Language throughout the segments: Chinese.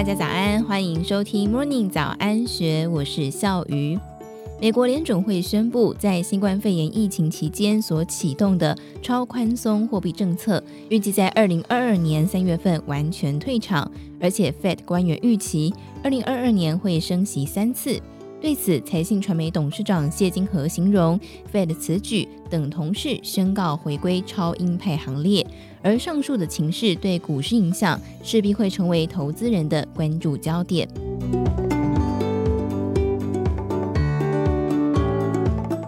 大家早安，欢迎收听 Morning 早安学，我是笑鱼。美国联准会宣布，在新冠肺炎疫情期间所启动的超宽松货币政策，预计在二零二二年三月份完全退场，而且 Fed 官员预期二零二二年会升息三次。对此，财信传媒董事长谢金河形容，Fed 此举等同是宣告回归超鹰派行列，而上述的情势对股市影响，势必会成为投资人的关注焦点。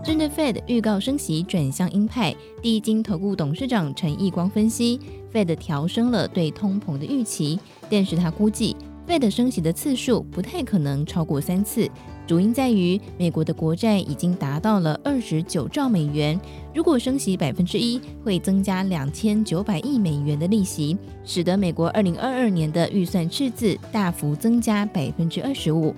针对 Fed 预告升息转向鹰派，第一金投顾董事长陈义光分析，Fed 调升了对通膨的预期，但是他估计 Fed 升息的次数不太可能超过三次，主因在于美国的国债已经达到了二十九兆美元，如果升息百分之一，会增加两千九百亿美元的利息，使得美国二零二二年的预算赤字大幅增加百分之二十五。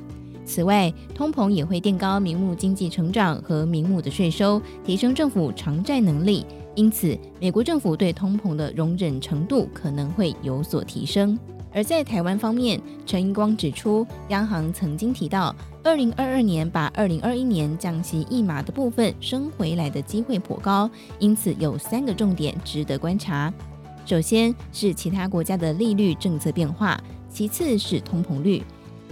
此外，通膨也会垫高名目经济成长和名目的税收，提升政府偿债能力。因此，美国政府对通膨的容忍程度可能会有所提升。而在台湾方面，陈英光指出，央行曾经提到，二零二二年把二零二一年降息一码的部分升回来的机会颇高，因此有三个重点值得观察。首先是其他国家的利率政策变化，其次是通膨率。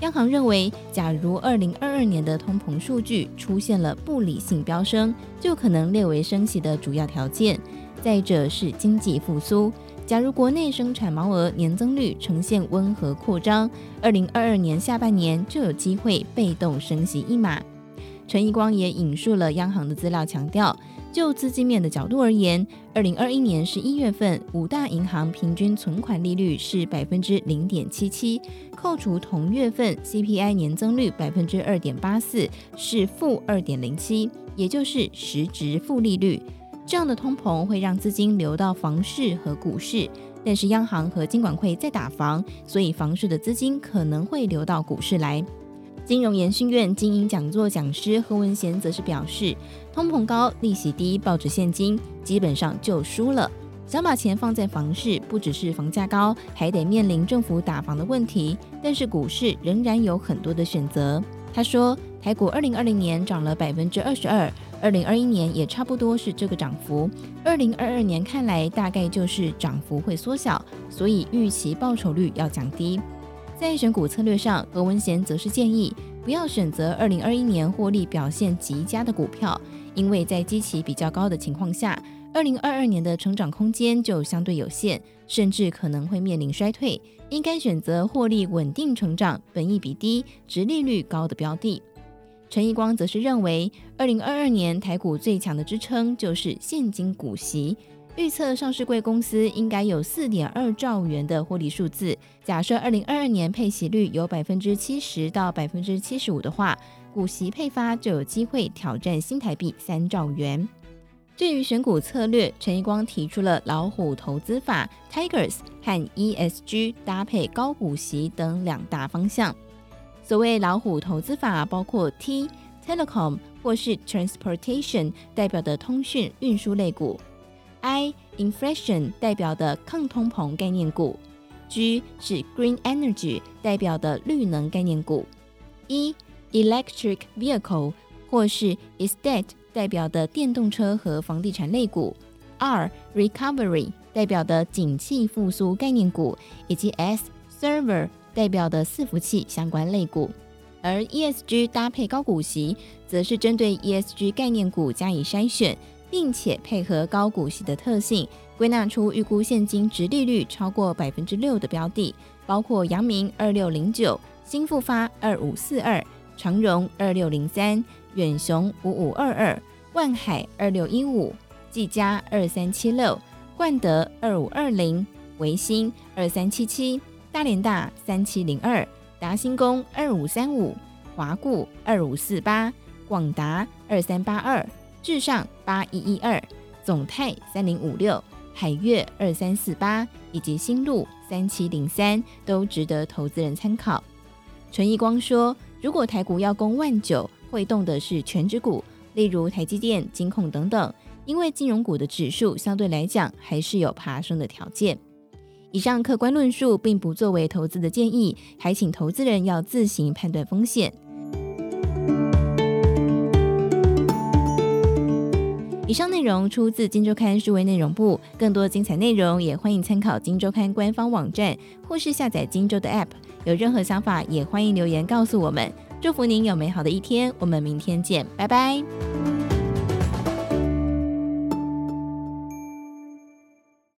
央行认为，假如二零二二年的通膨数据出现了不理性飙升，就可能列为升息的主要条件。再者是经济复苏，假如国内生产毛额年增率呈现温和扩张，二零二二年下半年就有机会被动升息一码。陈义光也引述了央行的资料，强调。就资金面的角度而言，二零二一年十一月份五大银行平均存款利率是百分之零点七七，扣除同月份 CPI 年增率百分之二点八四，是负二点零七，也就是实质负利率。这样的通膨会让资金流到房市和股市，但是央行和金管会在打房，所以房市的资金可能会流到股市来。金融研训院经营讲座讲师何文贤则是表示，通膨高、利息低，抱着现金基本上就输了。想把钱放在房市，不只是房价高，还得面临政府打房的问题。但是股市仍然有很多的选择。他说，台股二零二零年涨了百分之二十二，二零二一年也差不多是这个涨幅。二零二二年看来大概就是涨幅会缩小，所以预期报酬率要降低。在选股策略上，何文贤则是建议不要选择二零二一年获利表现极佳的股票，因为在基期比较高的情况下，二零二二年的成长空间就相对有限，甚至可能会面临衰退。应该选择获利稳定成长、本益比低、殖利率高的标的。陈义光则是认为，二零二二年台股最强的支撑就是现金股息。预测上市贵公司应该有四点二兆元的获利数字。假设二零二二年配息率有百分之七十到百分之七十五的话，股息配发就有机会挑战新台币三兆元。至于选股策略，陈一光提出了老虎投资法 （Tigers） 和 ESG 搭配高股息等两大方向。所谓老虎投资法，包括 T Telecom 或是 Transportation 代表的通讯运输类股。I inflation 代表的抗通膨概念股，G 是 Green Energy 代表的绿能概念股，E electric vehicle 或是 estate 代表的电动车和房地产类股，R recovery 代表的景气复苏概念股，以及 S server 代表的伺服器相关类股。而 ESG 搭配高股息，则是针对 ESG 概念股加以筛选。并且配合高股息的特性，归纳出预估现金值利率超过百分之六的标的，包括阳明二六零九、新复发二五四二、长荣二六零三、远雄五五二二、万海二六一五、技嘉二三七六、冠德二五二零、维新二三七七、大连大三七零二、达兴工二五三五、华固二五四八、广达二三八二。至上八一一二、总泰三零五六、海月二三四八以及新路三七零三都值得投资人参考。陈义光说，如果台股要攻万九，会动的是全指股，例如台积电、金控等等，因为金融股的指数相对来讲还是有爬升的条件。以上客观论述并不作为投资的建议，还请投资人要自行判断风险。以上内容出自《金周刊》数位内容部，更多精彩内容也欢迎参考《金周刊》官方网站或是下载《金周》的 App。有任何想法也欢迎留言告诉我们。祝福您有美好的一天，我们明天见，拜拜。